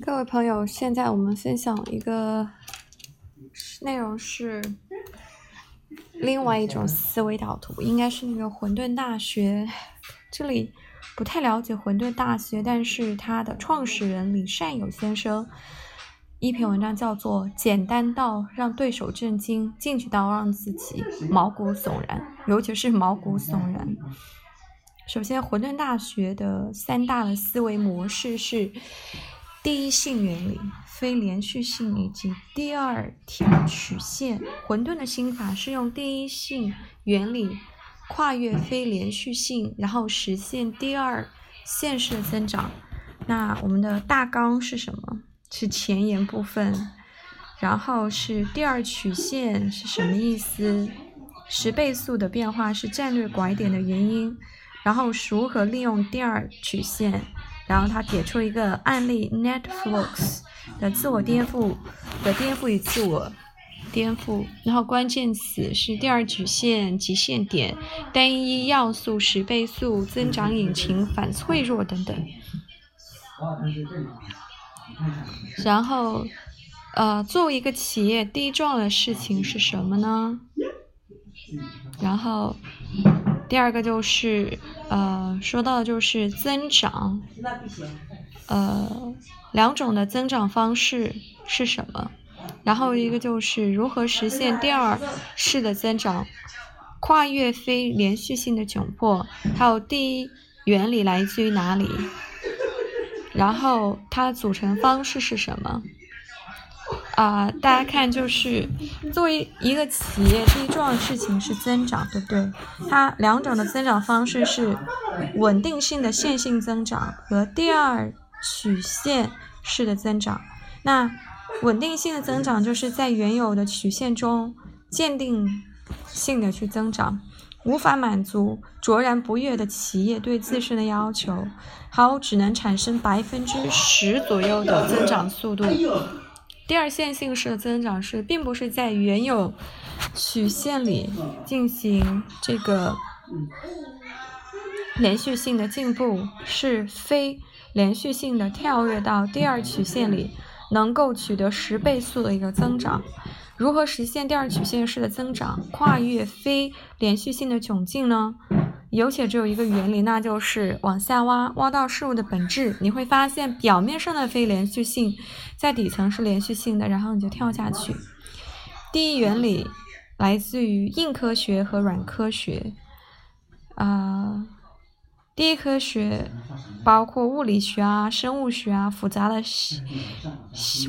各位朋友，现在我们分享一个内容是另外一种思维导图，应该是那个混沌大学。这里不太了解混沌大学，但是它的创始人李善友先生一篇文章叫做《简单到让对手震惊，进取到让自己毛骨悚然》，尤其是毛骨悚然。首先，混沌大学的三大的思维模式是第一性原理、非连续性以及第二条曲线。混沌的心法是用第一性原理跨越非连续性，然后实现第二线式的增长。那我们的大纲是什么？是前言部分，然后是第二曲线是什么意思？十倍速的变化是战略拐点的原因。然后如何利用第二曲线？然后他给出一个案例：Netflix 的自我颠覆的颠覆与自我颠覆。然后关键词是第二曲线、极限点、单一要素、十倍速、增长引擎、反脆弱等等。然后，呃，作为一个企业，第一重要的事情是什么呢？然后。第二个就是，呃，说到就是增长，呃，两种的增长方式是什么？然后一个就是如何实现第二式的增长，跨越非连续性的窘迫，还有第一原理来自于哪里？然后它组成方式是什么？啊，大家看，就是作为一个企业，第一重要的事情是增长，对不对？它两种的增长方式是稳定性的线性增长和第二曲线式的增长。那稳定性的增长就是在原有的曲线中鉴定性的去增长，无法满足卓然不跃的企业对自身的要求，好，只能产生百分之十左右的增长速度。第二线性式的增长是，并不是在原有曲线里进行这个连续性的进步，是非连续性的跳跃到第二曲线里，能够取得十倍速的一个增长。如何实现第二曲线式的增长，跨越非连续性的窘境呢？有且只有一个原理，那就是往下挖，挖到事物的本质。你会发现，表面上的非连续性在底层是连续性的，然后你就跳下去。第一原理来自于硬科学和软科学。啊，第一科学包括物理学啊、生物学啊，复杂的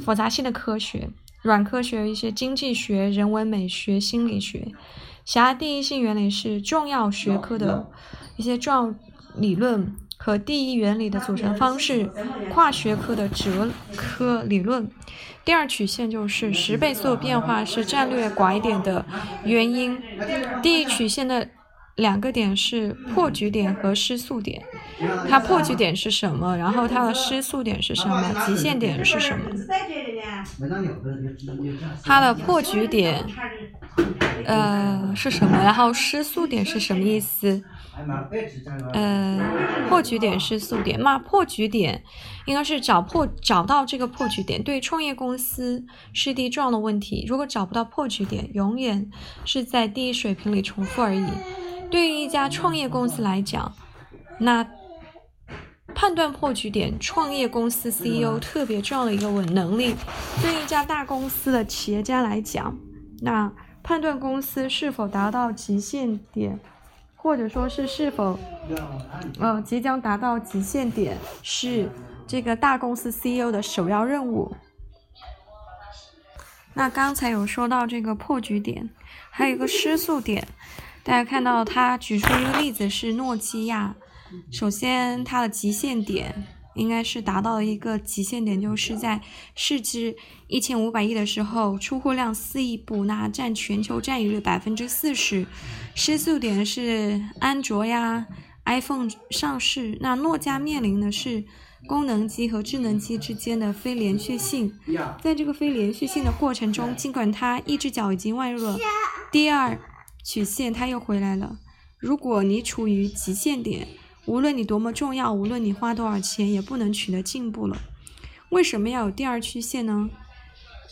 复杂性的科学；软科学一些经济学、人文美学、心理学。狭第一性原理是重要学科的一些重要理论和第一原理的组成方式，跨学科的哲科理论。第二曲线就是十倍速变化是战略拐点的原因。第一曲线的两个点是破局点和失速点。它破局点是什么？然后它的失速点是什么？极限点是什么？它的破局点。呃，是什么？然后失速点是什么意思？呃，破局点失速点，那破局点应该是找破找到这个破局点。对创业公司是第一重要的问题。如果找不到破局点，永远是在第一水平里重复而已。对于一家创业公司来讲，那判断破局点，创业公司 CEO 特别重要的一个稳能力。对于一家大公司的企业家来讲，那。判断公司是否达到极限点，或者说是是否，呃，即将达到极限点，是这个大公司 CEO 的首要任务。那刚才有说到这个破局点，还有一个失速点。大家看到他举出一个例子是诺基亚，首先它的极限点。应该是达到了一个极限点，就是在市值一千五百亿的时候，出货量四亿部，那占全球占有率百分之四十。失速点是安卓呀，iPhone 上市，那诺基亚面临的是功能机和智能机之间的非连续性。在这个非连续性的过程中，尽管它一只脚已经迈入了第二曲线，它又回来了。如果你处于极限点，无论你多么重要，无论你花多少钱，也不能取得进步了。为什么要有第二曲线呢？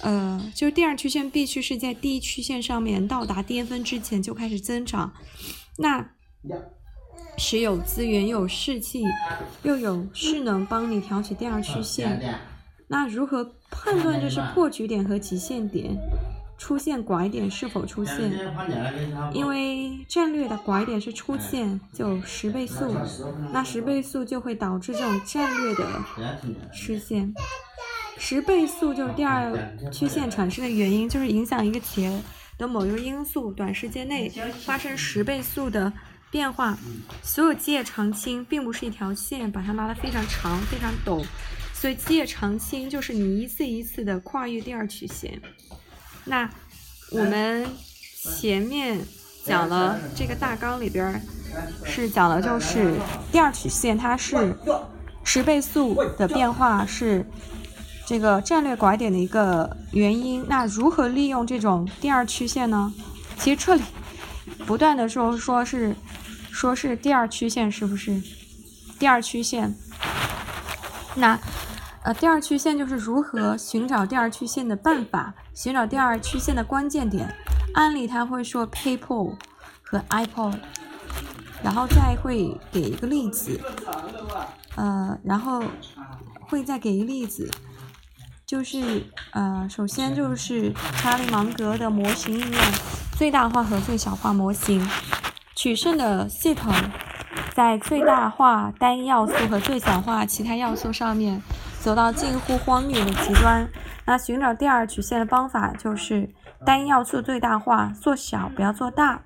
呃，就第二曲线必须是在第一曲线上面到达巅峰之前就开始增长。那是有资源、有士气，又有势能帮你挑起第二曲线。那如何判断这是破局点和极限点？出现拐点是否出现？因为战略的拐点是出现就十倍速，那十倍速就会导致这种战略的出现。十倍速就是第二曲线产生的原因，就是影响一个企业的某一个因素短时间内发生十倍速的变化。所有基业长青并不是一条线，把它拉得非常长、非常陡，所以基业长青就是你一次一次的跨越第二曲线。那我们前面讲了这个大纲里边是讲的就是第二曲线，它是十倍速的变化是。这个战略拐点的一个原因，那如何利用这种第二曲线呢？其实这里不断的说说是说是第二曲线，是不是？第二曲线，那呃第二曲线就是如何寻找第二曲线的办法，寻找第二曲线的关键点。案例他会说 PayPal 和 iPod，然后再会给一个例子，呃，然后会再给一个例子。就是呃，首先就是查理芒格的模型应用，最大化和最小化模型，取胜的系统在最大化单要素和最小化其他要素上面走到近乎荒谬的极端。那寻找第二曲线的方法就是单一要素最大化，做小不要做大，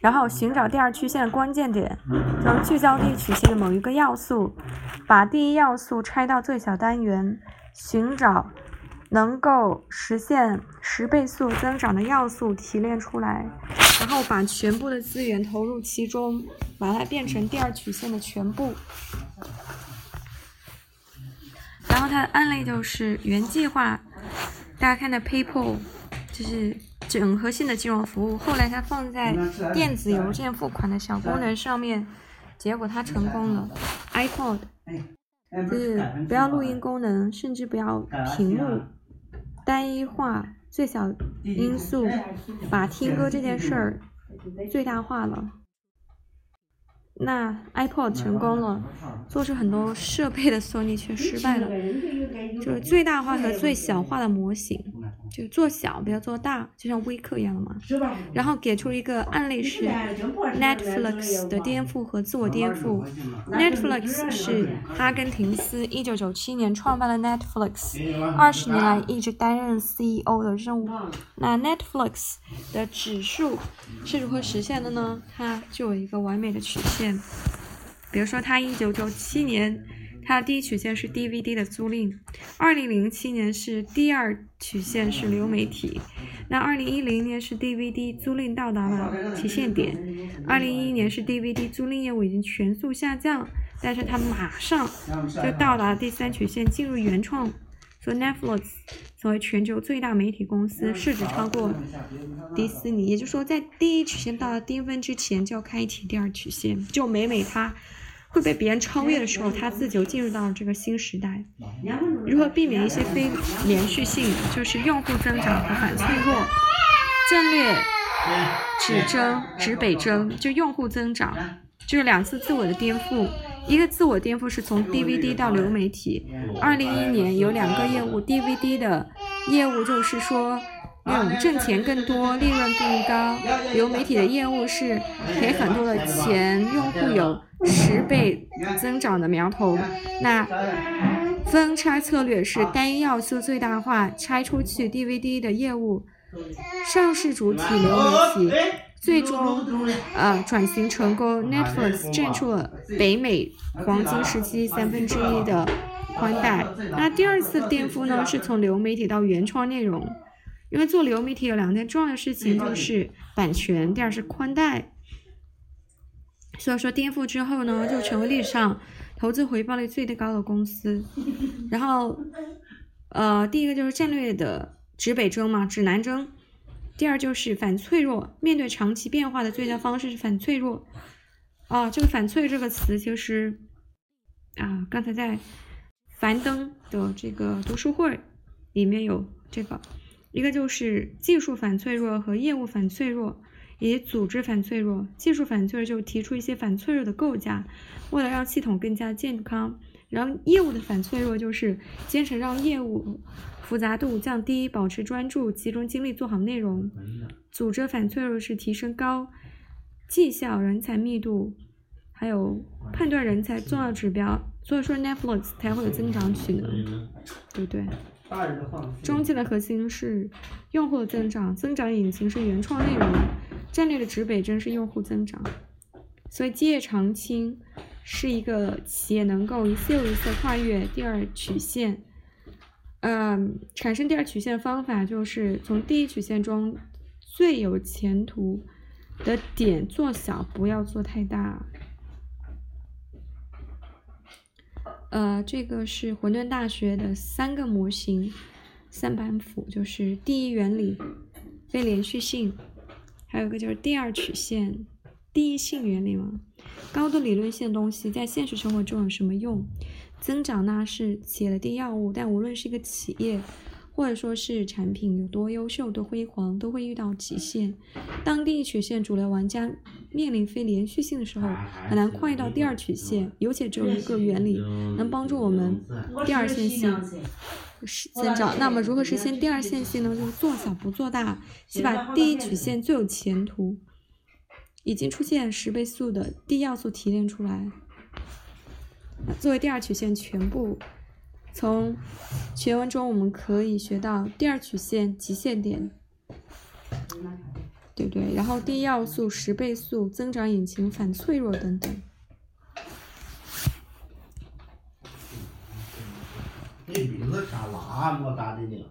然后寻找第二曲线的关键点，能聚焦第一曲线的某一个要素，把第一要素拆到最小单元。寻找能够实现十倍速增长的要素提炼出来，然后把全部的资源投入其中，把它变成第二曲线的全部。然后它的案例就是原计划，大家看的 PayPal 就是整合性的金融服务，后来它放在电子邮件付款的小功能上面，结果它成功了。iPod。就是不要录音功能，甚至不要屏幕，单一化最小因素，把听歌这件事儿最大化了。那 iPod 成功了，做出很多设备的索尼却失败了，就是最大化和最小化的模型。就做小，不要做大，就像微课一样的嘛。然后给出了一个案例是 Netflix 的颠覆和自我颠覆。Netflix 是阿根廷斯一九九七年创办了 Netflix，二十年来一直担任 CEO 的任务。那 Netflix 的指数是如何实现的呢？它就有一个完美的曲线。比如说，它一九九七年。它的第一曲线是 DVD 的租赁，二零零七年是第二曲线是流媒体，那二零一零年是 DVD 租赁到达了极限点，二零一一年是 DVD 租赁业务已经全速下降，但是它马上就到达了第三曲线进入原创，所以 Netflix 成为全球最大媒体公司，市值超过迪士尼，也就是说在第一曲线到达巅峰之前就要开启第二曲线，就每每它。会被别人超越的时候，他自己就进入到了这个新时代。如何避免一些非连续性？就是用户增长和反脆弱，战略 指征指北征，就用户增长，就是两次自我的颠覆。一个自我颠覆是从 DVD 到流媒体。二零一一年有两个业务，DVD 的业务就是说。那种挣钱更多，利润更高。流媒体的业务是给很多的钱，用户有十倍增长的苗头。那分拆策略是单一要素最大化，拆出去 DVD 的业务，上市主体流媒体，最终呃转型成功。Netflix 占住了北美黄金时期三分之一的宽带。那第二次颠覆呢，是从流媒体到原创内容。因为做流媒体有两件重要的事情，就是版权，第二是宽带。所以说颠覆之后呢，就成为历史上投资回报率最高的公司。然后，呃，第一个就是战略的指北针嘛，指南针。第二就是反脆弱，面对长期变化的最佳方式是反脆弱。啊，这个反脆这个词其实，啊，刚才在樊登的这个读书会里面有这个，一个就是技术反脆弱和业务反脆弱，以及组织反脆弱。技术反脆弱就提出一些反脆弱的构架，为了让系统更加健康。然后业务的反脆弱就是坚持让业务复杂度降低，保持专注，集中精力做好内容。组织反脆弱是提升高绩效、人才密度，还有判断人才重要指标。所以说 Netflix 才会有增长曲呢，对不对？中介的核心是用户的增长，增长引擎是原创内容，战略的指北针是用户增长。所以基业长青。是一个企业能够一次又一次跨越第二曲线，嗯，产生第二曲线的方法就是从第一曲线中最有前途的点做小，不要做太大。呃，这个是混沌大学的三个模型，三板斧，就是第一原理、非连续性，还有一个就是第二曲线。第一性原理嘛，高度理论性的东西在现实生活中有什么用？增长呢是企业的第一要务，但无论是一个企业，或者说是产品有多优秀、多辉煌，都会遇到极限。当第一曲线主流玩家面临非连续性的时候，很难跨越到第二曲线。有且只有一个原理能帮助我们第二线性增长。那么如何实现第二线性呢？就是做小不做大，先把第一曲线最有前途。已经出现十倍速的第一要素提炼出来，作为第二曲线全部。从全文中我们可以学到第二曲线极限点，对不对？然后第一要素十倍速增长引擎反脆弱等等。那名字咋那么大的呢？